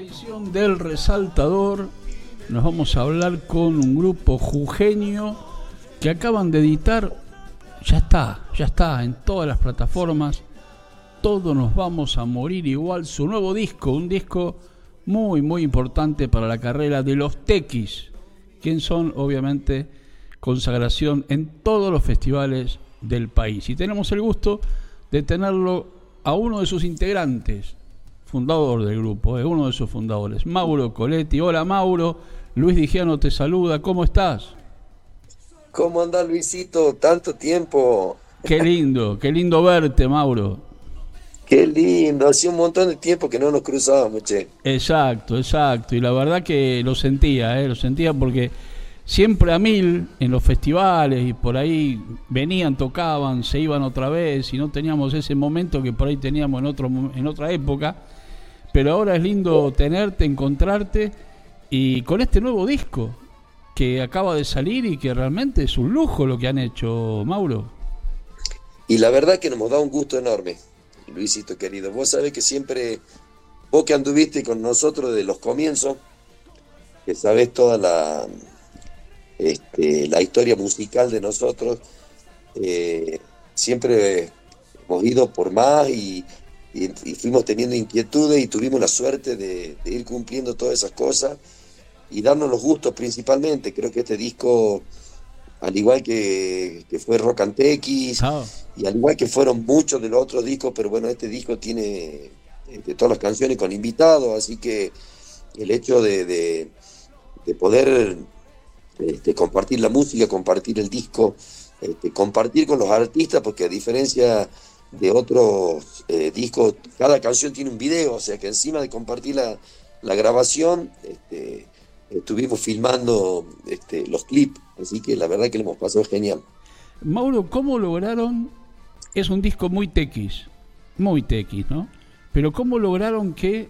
edición del Resaltador nos vamos a hablar con un grupo jujeño que acaban de editar, ya está, ya está en todas las plataformas, todos nos vamos a morir igual, su nuevo disco, un disco muy muy importante para la carrera de los Tequis, quien son obviamente consagración en todos los festivales del país. Y tenemos el gusto de tenerlo a uno de sus integrantes, fundador del grupo, es uno de sus fundadores, Mauro Coletti. Hola Mauro, Luis Digiano te saluda, ¿cómo estás? ¿Cómo anda Luisito? Tanto tiempo. Qué lindo, qué lindo verte, Mauro. Qué lindo, hacía un montón de tiempo que no nos cruzábamos, che. Exacto, exacto. Y la verdad que lo sentía, ¿eh? lo sentía porque siempre a mil en los festivales y por ahí venían, tocaban, se iban otra vez y no teníamos ese momento que por ahí teníamos en, otro, en otra época pero ahora es lindo tenerte, encontrarte y con este nuevo disco que acaba de salir y que realmente es un lujo lo que han hecho, Mauro. Y la verdad que nos da un gusto enorme, Luisito querido. Vos sabés que siempre, vos que anduviste con nosotros de los comienzos, que sabés toda la, este, la historia musical de nosotros, eh, siempre hemos ido por más y, y, fuimos teniendo inquietudes y tuvimos la suerte de, ir cumpliendo todas esas cosas y darnos los gustos principalmente. Creo que este disco, al igual que, fue Rock and ah. y al igual que fueron muchos de los otros discos, pero bueno, este disco tiene este, todas las canciones con invitados, así que el hecho de, poder este, compartir la música, compartir el disco, este, compartir con los artistas, porque a diferencia de otros eh, discos, cada canción tiene un video, o sea que encima de compartir la, grabación, este, estuvimos filmando este, los clips, así que la verdad que lo hemos pasado genial. Mauro, ¿cómo lograron? Es un disco muy tequis, muy tequis, ¿no? Pero ¿cómo lograron que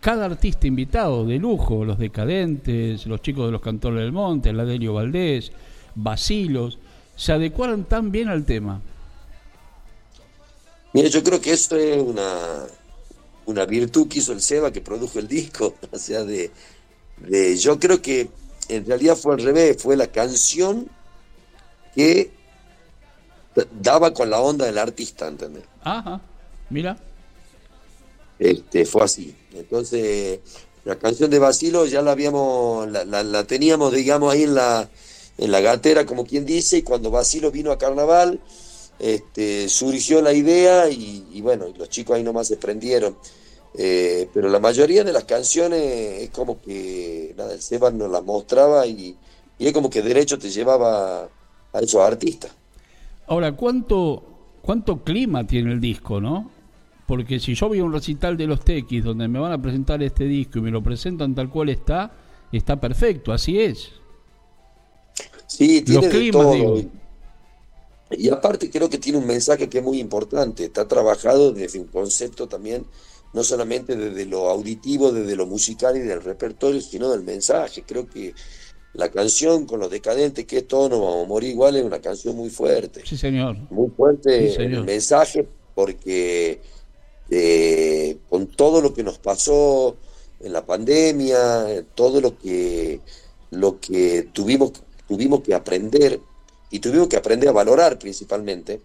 cada artista invitado de lujo, los decadentes, los chicos de los cantores del monte, la Delio Valdés, Basilos, se adecuaran tan bien al tema? Mira, yo creo que esto es una, una virtud que hizo el Seba que produjo el disco. O sea, de, de, yo creo que en realidad fue al revés, fue la canción que daba con la onda del artista, ¿entendés? Ajá, mira. Este, fue así. Entonces, la canción de Basilo ya la habíamos, la, la, teníamos, digamos, ahí en la, en la gatera, como quien dice, y cuando Basilo vino a Carnaval, este, surgió la idea y, bueno, los chicos ahí nomás se prendieron. Eh, pero la mayoría de las canciones es como que nada, el Seba nos las mostraba y, es como que derecho te llevaba a esos artistas. Ahora, ¿cuánto, ¿cuánto clima tiene el disco, no? Porque si yo voy a un recital de los Tequis donde me van a presentar este disco y me lo presentan tal cual está, está perfecto, así es. Sí, tiene los climas, Digo. Y aparte creo que tiene un mensaje que es muy importante, está trabajado desde un concepto también, no solamente desde lo auditivo, desde lo musical y del repertorio, sino del mensaje. Creo que la canción con los decadentes, que todos nos vamos a morir igual, es una canción muy fuerte. Sí, señor. Muy fuerte el mensaje, porque eh, con todo lo que nos pasó en la pandemia, todo lo que, lo que tuvimos, tuvimos que aprender y tuvimos que aprender a valorar principalmente.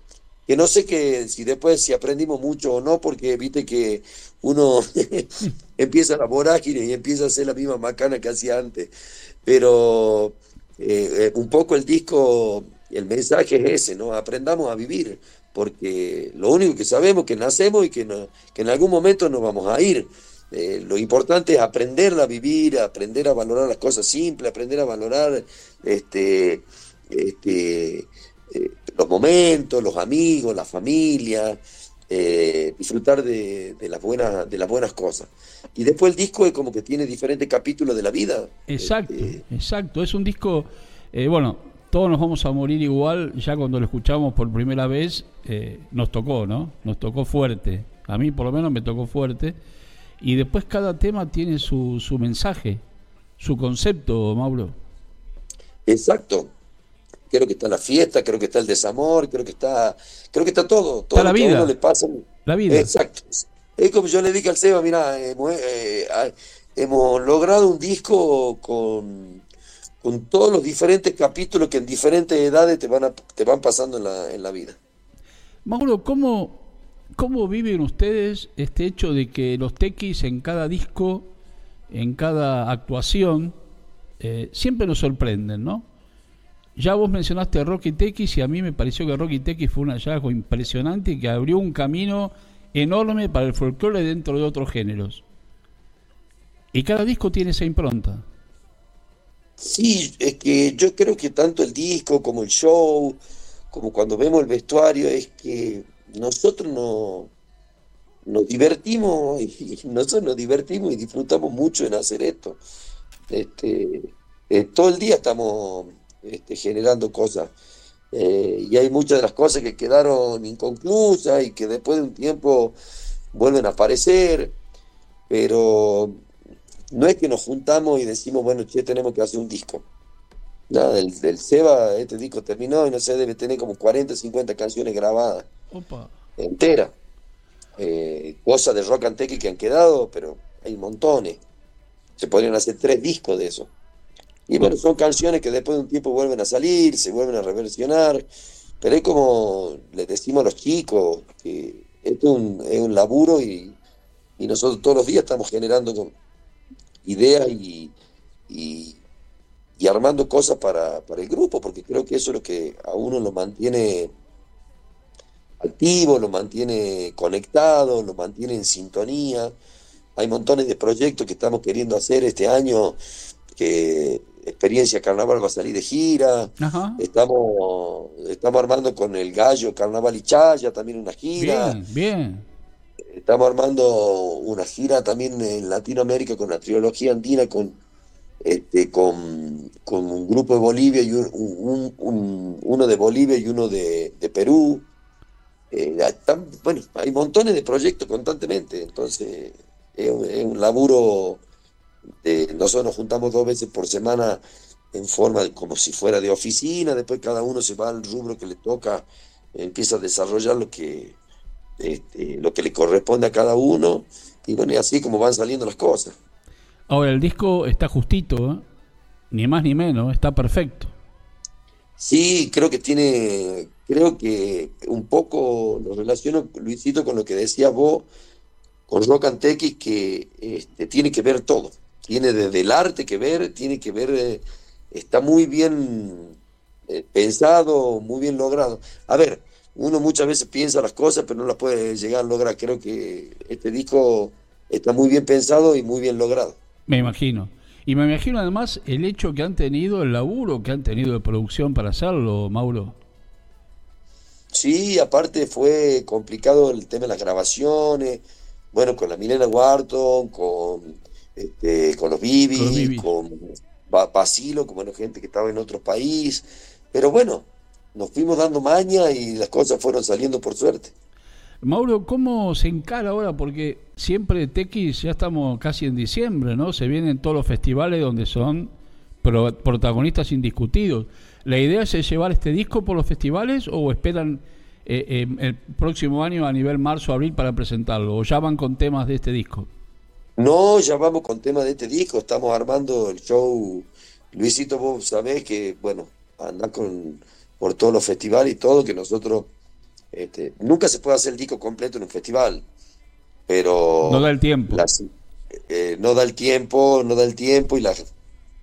Que no sé que si después si aprendimos mucho o no, porque viste que uno empieza la vorágine y empieza a hacer la misma macana que hacía antes. Pero eh, eh, un poco el disco, el mensaje es ese, ¿no? Aprendamos a vivir, porque lo único que sabemos es que nacemos y que, que en algún momento nos vamos a ir. Eh, lo importante es aprender a vivir, aprender a valorar las cosas simples, aprender a valorar este, este, eh, los momentos, los amigos, la familia, eh, disfrutar de, las buenas, de las buenas cosas. Y después el disco es como que tiene diferentes capítulos de la vida. Exacto, este, exacto. Es un disco, eh, bueno, todos nos vamos a morir igual, ya cuando lo escuchamos por primera vez, nos tocó, ¿no? Nos tocó fuerte. A mí por lo menos me tocó fuerte. Y después cada tema tiene su, su mensaje, su concepto, Mauro. Exacto creo que está la fiesta, creo que está el desamor, creo que está, creo que está todo, todo la vida. le pasa. La vida. Exacto, Es como yo le dije al Seba, mira, hemos, eh, hemos logrado un disco con, con todos los diferentes capítulos que en diferentes edades te van, te van pasando en la, en la vida. Mauro, ¿cómo, ¿cómo viven ustedes este hecho de que los tequis en cada disco, en cada actuación, eh, siempre nos sorprenden, ¿no? Ya vos mencionaste Rocky Tequis y a mí me pareció que Rocky Tequis fue un hallazgo impresionante que abrió un camino enorme para el folclore dentro de otros géneros. Y cada disco tiene esa impronta. Sí, es que yo creo que tanto el disco como el show, como cuando vemos el vestuario, es que nosotros no, nos divertimos y nosotros nos divertimos y disfrutamos mucho en hacer esto. Este, eh, todo el día estamos este, generando cosas. Eh, y hay muchas de las cosas que quedaron inconclusas y que después de un tiempo vuelven a aparecer, pero no es que nos juntamos y decimos, bueno, che, tenemos que hacer un disco. Nada, del, del Seba, este disco terminó y no sé, debe tener como 40, 50 canciones grabadas. Opa. Entera. Eh, cosas de rock and que han quedado, pero hay montones. Se podrían hacer tres discos de eso. Y bueno, son canciones que después de un tiempo vuelven a salir, se vuelven a reversionar, pero es como les decimos a los chicos, que esto es un, laburo y, nosotros todos los días estamos generando ideas y, y, armando cosas para, para, el grupo, porque creo que eso es lo que a uno lo mantiene activo, lo mantiene conectado, lo mantiene en sintonía. Hay montones de proyectos que estamos queriendo hacer este año que Experiencia Carnaval va a salir de gira. Estamos, estamos armando con el Gallo Carnaval y Chaya también una gira. Bien, bien. Estamos armando una gira también en Latinoamérica con la trilogía andina, con, este, con, con un grupo de Bolivia y un, uno de Bolivia y uno de, Perú. Eh, bueno, hay montones de proyectos constantemente, entonces es un laburo nosotros nos juntamos dos veces por semana en forma de, como si fuera de oficina, después cada uno se va al rubro que le toca, empieza a desarrollar lo que, este, lo que le corresponde a cada uno, y bueno, y así como van saliendo las cosas. Ahora, el disco está justito, ¿eh? ni más ni menos, está perfecto. Sí, creo que tiene, creo que un poco lo relaciono, Luisito, con lo que decías vos, con Rock and que este, tiene que ver todo tiene desde el arte que ver, tiene que ver, eh, está muy bien eh, pensado, muy bien logrado. A ver, uno muchas veces piensa las cosas, pero no las puede llegar a lograr. Creo que este disco está muy bien pensado y muy bien logrado. Me imagino. Y me imagino además el hecho que han tenido, el laburo que han tenido de producción para hacerlo, Mauro. Sí, aparte fue complicado el tema de las grabaciones, bueno, con la Milena Wharton, con este, con los Bibi, con, Basilo, como la gente que estaba en otro país. Pero bueno, nos fuimos dando maña y las cosas fueron saliendo por suerte. Mauro, ¿cómo se encara ahora? Porque siempre TX ya estamos casi en diciembre, ¿no? Se vienen todos los festivales donde son protagonistas indiscutidos. ¿La idea es llevar este disco por los festivales o esperan eh, eh, el próximo año a nivel marzo-abril para presentarlo? ¿O ya van con temas de este disco? No, ya vamos con tema de este disco, estamos armando el show. Luisito, vos sabés que, bueno, anda con, por todos los festivales y todo, que nosotros, este, nunca se puede hacer el disco completo en un festival, pero... No da el tiempo. Eh, no da el tiempo, no da el tiempo y la,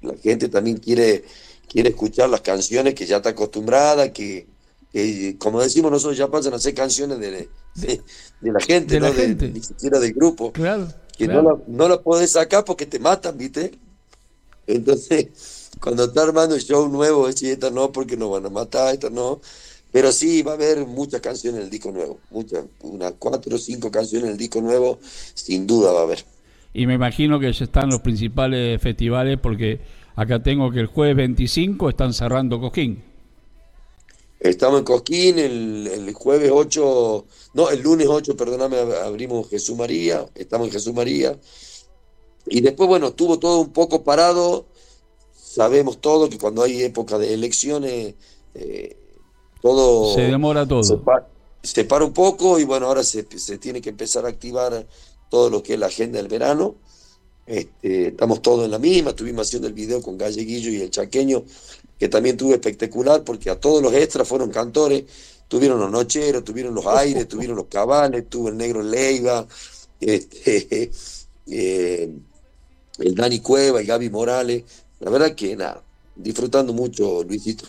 la gente también quiere, quiere escuchar las canciones que ya está acostumbrada, que, como decimos nosotros, ya pasan a ser canciones de, de, la gente, de no gente. ni siquiera del grupo. Claro que no, la, no la podés sacar porque te matan, ¿viste? Entonces, cuando está armando el show nuevo, decís, esta no, porque nos van a matar, esta no. Pero sí, va a haber muchas canciones en el disco nuevo, muchas, unas cuatro o cinco canciones en el disco nuevo, sin duda va a haber. Y me imagino que ya están los principales festivales, porque acá tengo que el jueves 25 están cerrando Coquín. Estamos en Cosquín, el, jueves 8, no, el lunes 8, perdóname, abrimos Jesús María, estamos en Jesús María. Y después, bueno, estuvo todo un poco parado. Sabemos todo que cuando hay época de elecciones, eh, todo... Se demora todo. Se, para un poco y bueno, ahora se, se, tiene que empezar a activar todo lo que es la agenda del verano. Este, estamos todos en la misma, estuvimos haciendo el video con Galleguillo y el Chaqueño, que también tuve espectacular porque a todos los extras fueron cantores, tuvieron los nocheros, tuvieron los aires, tuvieron los cabales, tuvo el negro Leiva, este, eh, el Dani Cueva y Gaby Morales. La verdad que nada, disfrutando mucho, Luisito.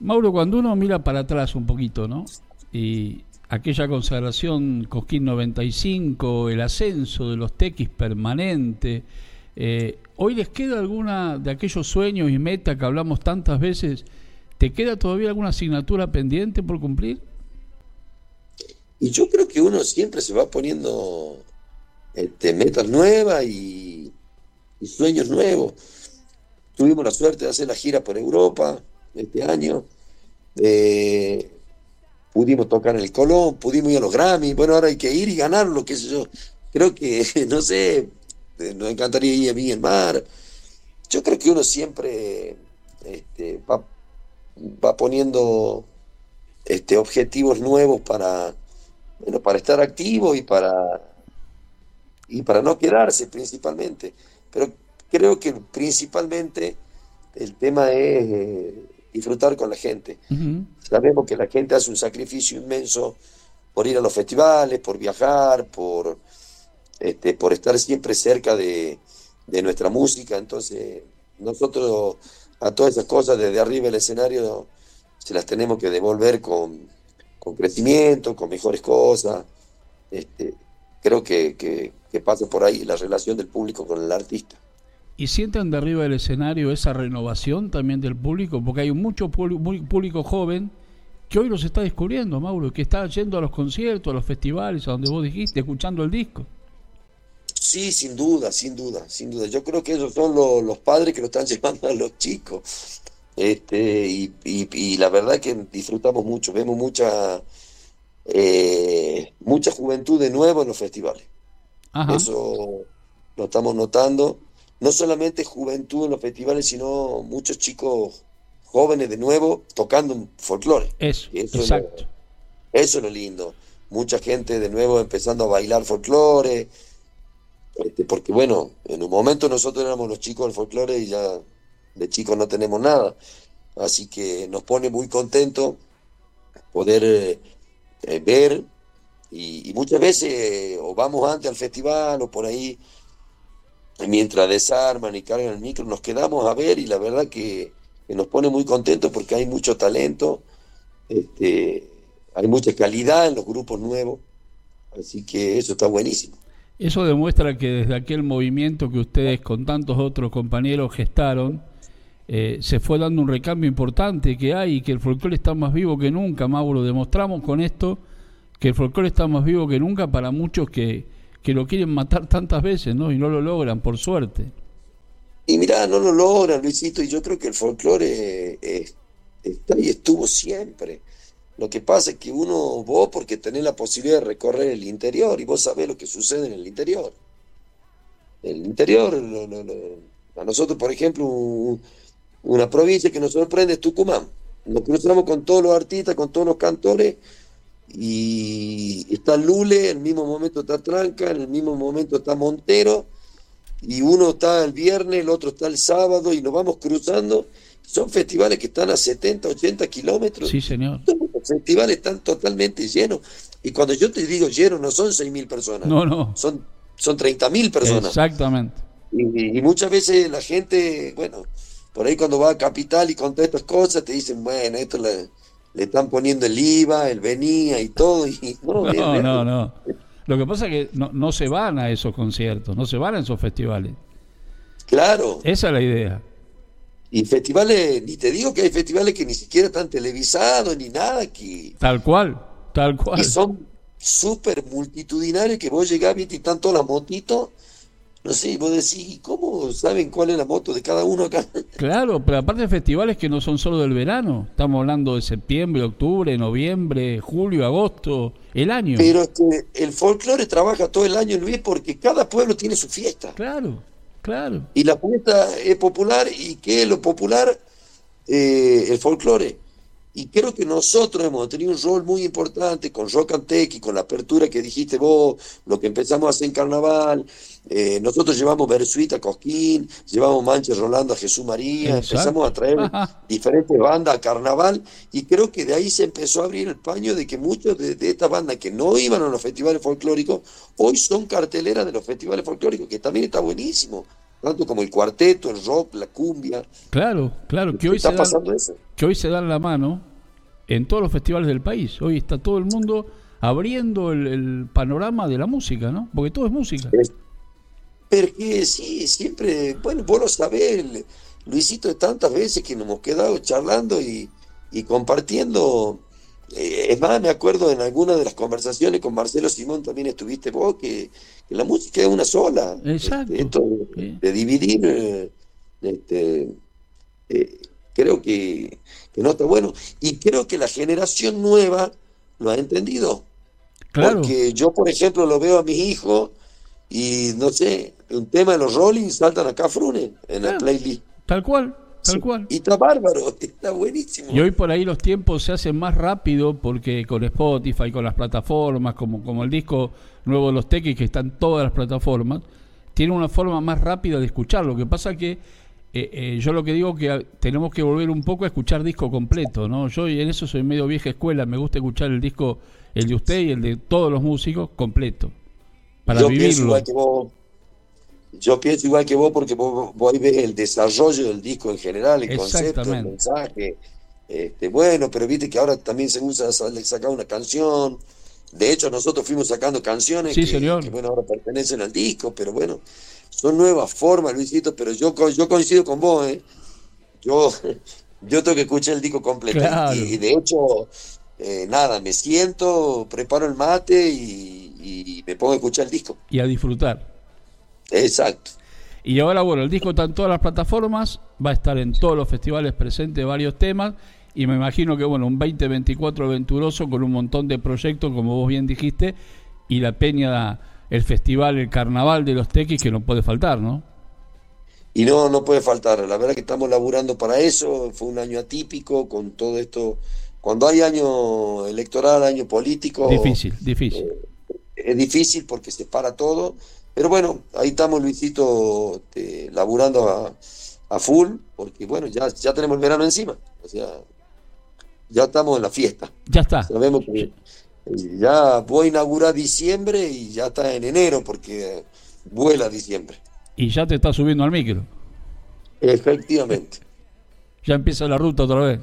Mauro, cuando uno mira para atrás un poquito, ¿no? Y aquella consagración Cosquín 95, el ascenso de los tequis permanente, eh, ¿hoy les queda alguna de aquellos sueños y metas que hablamos tantas veces? ¿Te queda todavía alguna asignatura pendiente por cumplir? Y yo creo que uno siempre se va poniendo este, metas nuevas y, sueños nuevos. Tuvimos la suerte de hacer la gira por Europa este año. Eh, pudimos tocar en el Colón, pudimos ir a los Grammy. Bueno, ahora hay que ir y ganarlo, qué sé yo. Creo que, no sé, eh, nos encantaría ir a mí el mar. Yo creo que uno siempre este, va, va, poniendo este, objetivos nuevos para, bueno, para estar activo y para y para no quedarse principalmente. Pero creo que principalmente el tema es eh, disfrutar con la gente. Sabemos que la gente hace un sacrificio inmenso por ir a los festivales, por viajar, por, este, por estar siempre cerca de, de nuestra música. Entonces, nosotros a todas esas cosas desde arriba del escenario se las tenemos que devolver con, con crecimiento, con mejores cosas. Este, creo que, que, pasa por ahí la relación del público con el artista. ¿Y sienten de arriba del escenario esa renovación también del público? Porque hay mucho público joven que hoy los está descubriendo, Mauro, que está yendo a los conciertos, a los festivales, a donde vos dijiste, escuchando el disco. Sí, sin duda, sin duda, sin duda. Yo creo que esos son los, padres que lo están llevando a los chicos. Este, y, y la verdad que disfrutamos mucho, vemos mucha eh, mucha juventud de nuevo en los festivales. Eso lo estamos notando. No solamente juventud en los festivales, sino muchos chicos jóvenes de nuevo tocando folclore. Eso, exacto. eso es lo lindo. Mucha gente de nuevo empezando a bailar folclore. Este, porque bueno, en un momento nosotros éramos los chicos del folclore y ya de chicos no tenemos nada. Así que nos pone muy contentos poder eh, eh, ver y, muchas veces eh, o vamos antes al festival o por ahí mientras desarman y cargan el micro nos quedamos a ver y la verdad que, nos pone muy contentos porque hay mucho talento este, hay mucha calidad en los grupos nuevos así que eso está buenísimo eso demuestra que desde aquel movimiento que ustedes con tantos otros compañeros gestaron eh, se fue dando un recambio importante que hay y que el folclore está más vivo que nunca, Mauro. Demostramos con esto que el folclore está más vivo que nunca para muchos que, que lo quieren matar tantas veces, ¿no? Y no lo logran, por suerte. Y mira, no lo logran, Luisito, y yo creo que el folclore eh, está y estuvo siempre. Lo que pasa es que uno, vos porque tenés la posibilidad de recorrer el interior y vos sabés lo que sucede en el interior. El interior, a nosotros, por ejemplo, una provincia que nos sorprende es Tucumán. Nos cruzamos con todos los artistas, con todos los cantores, y está Lule, en el mismo momento está Tranca, en el mismo momento está Montero, y uno está el viernes, el otro está el sábado, y nos vamos cruzando. Son festivales que están a 70, 80 kilómetros. Sí, señor. Los festivales están totalmente llenos. Y cuando yo te digo llenos, no son 6 mil personas. No, no. Son, son 30 mil personas. Exactamente. y, muchas veces la gente, bueno, por ahí cuando va a Capital y con todas estas cosas te dicen, bueno, esto le, están poniendo el IVA, el venía y todo. Y, no, no, no, Lo que pasa es que no, no se van a esos conciertos, no se van a esos festivales. Claro. Esa es la idea. Y festivales, ni te digo que hay festivales que ni siquiera están televisados ni nada aquí. Tal cual, tal cual. Y son súper multitudinarios que vos llegás y están todas las motitos no sé, vos decís, ¿cómo saben cuál es la moto de cada uno acá? Claro, pero aparte de festivales que no son solo del verano, estamos hablando de septiembre, octubre, noviembre, julio, agosto, el año. Pero que el folclore trabaja todo el año, Luis, porque cada pueblo tiene su fiesta. Claro, claro. Y la fiesta es popular, ¿y qué es lo popular? Eh, el folclore. Y creo que nosotros hemos tenido un rol muy importante con Rock and Tech y con la apertura que dijiste vos, lo que empezamos a hacer en Carnaval. Eh, nosotros llevamos Bersuit a Cosquín, llevamos Manche Rolando a Jesús María, empezamos a traer diferentes bandas a Carnaval y creo que de ahí se empezó a abrir el paño de que muchos de, de estas bandas que no iban a los festivales folclóricos, hoy son carteleras de los festivales folclóricos, que también está buenísimo tanto como el cuarteto, el rock, la cumbia. Claro, claro, que hoy, se dan, que hoy se dan la mano en todos los festivales del país. Hoy está todo el mundo abriendo el, panorama de la música, ¿no? Porque todo es música. Porque sí, siempre, bueno, vos lo sabés, Luisito, tantas veces que nos hemos quedado charlando y, y compartiendo eh, es más, me acuerdo en alguna de las conversaciones con Marcelo Simón también estuviste vos, que, la música es una sola. Exacto. de dividir, eh, este, eh, creo que, no está bueno. Y creo que la generación nueva lo ha entendido. Claro. Porque yo, por ejemplo, lo veo a mis hijos y no sé, un tema de los Rolling saltan acá Frune en la playlist. Tal cual. Tal cual. Y está bárbaro, está buenísimo. Y hoy por ahí los tiempos se hacen más rápido porque con Spotify, con las plataformas, como, como el disco nuevo de los Tequis que están todas las plataformas, tiene una forma más rápida de escuchar. Lo que pasa que eh, eh, yo lo que digo que tenemos que volver un poco a escuchar disco completo, ¿no? Yo en eso soy medio vieja escuela, me gusta escuchar el disco, el de usted y el de todos los músicos completo, para vivirlo. Yo pienso igual que vos porque vos, vos ves el desarrollo del disco en general, el concepto, el mensaje. Este, bueno, pero viste que ahora también se usa sacar una canción. De hecho, nosotros fuimos sacando canciones que, bueno, ahora pertenecen al disco, pero bueno, son nuevas formas, Luisito, pero yo, yo coincido con vos, ¿eh? Yo, yo tengo que escuchar el disco completo. Y, de hecho, eh, nada, me siento, preparo el mate y, y me pongo a escuchar el disco. Y a disfrutar. Exacto. Y ahora, bueno, el disco está en todas las plataformas, va a estar en todos los festivales presentes varios temas, y me imagino que, bueno, un 2024 aventuroso con un montón de proyectos, como vos bien dijiste, y la peña, el festival, el carnaval de los tequis, que no puede faltar, ¿no? Y no, no puede faltar. La verdad que estamos laburando para eso. Fue un año atípico con todo esto. Cuando hay año electoral, año político. Difícil, difícil. Eh, es difícil porque se para todo. Pero bueno, ahí estamos, Luisito, este, laburando a, full, porque bueno, ya, ya tenemos el verano encima. O sea, ya estamos en la fiesta. Ya está. Sabemos que ya voy a inaugurar diciembre y ya está en enero, porque vuela diciembre. Y ya te está subiendo al micro. Efectivamente. ya empieza la ruta otra vez.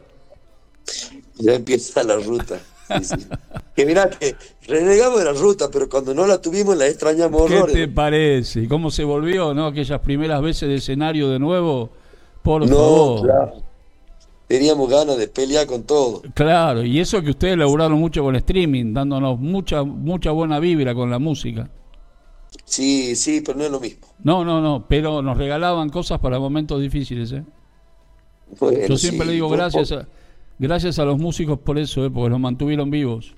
Ya empieza la ruta. Que mirá que renegamos de la ruta, pero cuando no la tuvimos la extrañamos ¿Qué te parece? ¿Cómo se volvió, no? Aquellas primeras veces de escenario de nuevo, por no, favor. Claro. Teníamos ganas de pelear con todo. Claro, y eso que ustedes laburaron mucho con streaming, dándonos mucha, mucha buena vibra con la música. Sí, sí, pero no es lo mismo. No, no, no, pero nos regalaban cosas para momentos difíciles, ¿eh? Yo siempre le digo gracias a Gracias a los músicos por eso, ¿eh? porque los mantuvieron vivos.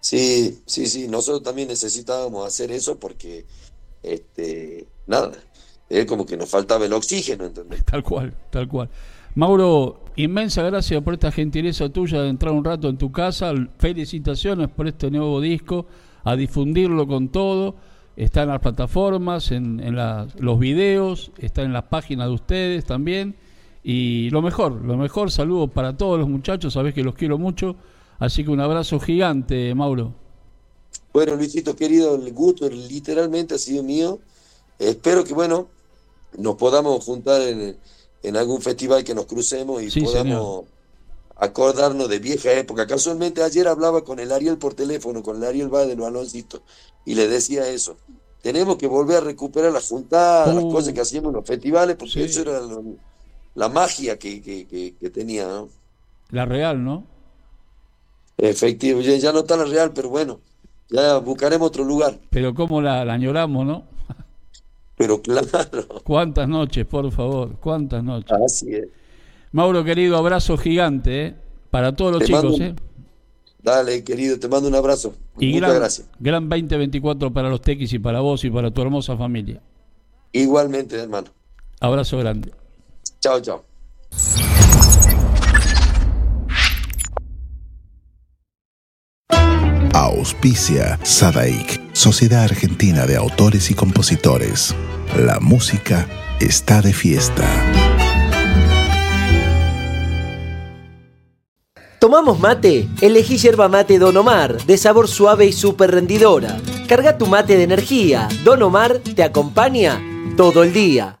Sí, sí, sí, nosotros también necesitábamos hacer eso porque, este, nada, es como que nos faltaba el oxígeno, ¿entendés? Tal cual, tal cual. Mauro, inmensa gracias por esta gentileza tuya de entrar un rato en tu casa. Felicitaciones por este nuevo disco, a difundirlo con todo. Está en las plataformas, en, en los videos, está en las páginas de ustedes también. Y lo mejor, lo mejor, saludo para todos los muchachos, sabés que los quiero mucho, así que un abrazo gigante, Mauro. Bueno, Luisito querido, el gusto literalmente ha sido mío. Espero que, bueno, nos podamos juntar en, en algún festival que nos crucemos y podamos acordarnos de vieja época. Casualmente ayer hablaba con el Ariel por teléfono, con el Ariel va de los y le decía eso. Tenemos que volver a recuperar las juntadas, las uh. cosas que hacíamos en los festivales, porque eso era lo, la magia que, que, tenía, ¿no? La real, ¿no? Efectivo, ya, no está la real, pero bueno, ya buscaremos otro lugar. Pero cómo la, la añoramos, ¿no? Pero claro. ¿Cuántas noches, por favor? ¿Cuántas noches? Así es. Mauro, querido, abrazo gigante, ¿eh? Para todos los chicos, ¿eh? Dale, querido, te mando un abrazo. Y Muchas gracias. Gran 2024 para los tequis y para vos y para tu hermosa familia. Igualmente, hermano. Abrazo grande. Chao, chao. Auspicia Sadaik, Sociedad Argentina de Autores y Compositores. La música está de fiesta. ¿Tomamos mate? Elegí yerba mate Don Omar, de sabor suave y súper rendidora. Carga tu mate de energía. Don Omar te acompaña todo el día.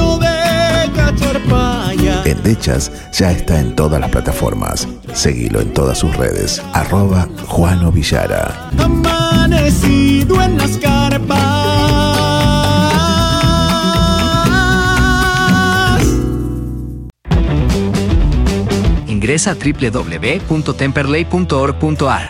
Endechas ya está en todas las plataformas. Seguilo en todas sus redes. Arroba Juano Villara. Amanecido en las carpas. Ingresa a www.temperley.org.ar.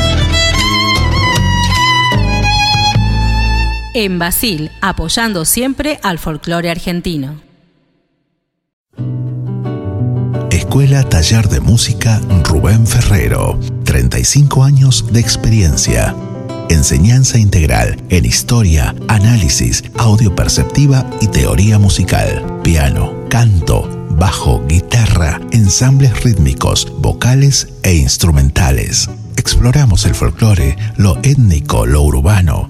En Basil, apoyando siempre al folclore argentino. Escuela Taller de Música Rubén Ferrero. 35 años de experiencia. Enseñanza integral en historia, análisis, audio perceptiva y teoría musical. Piano, canto, bajo, guitarra, ensambles rítmicos, vocales e instrumentales. Exploramos el folclore, lo étnico, lo urbano,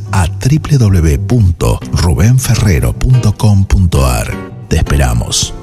a www.rubenferrero.com.ar. Te esperamos.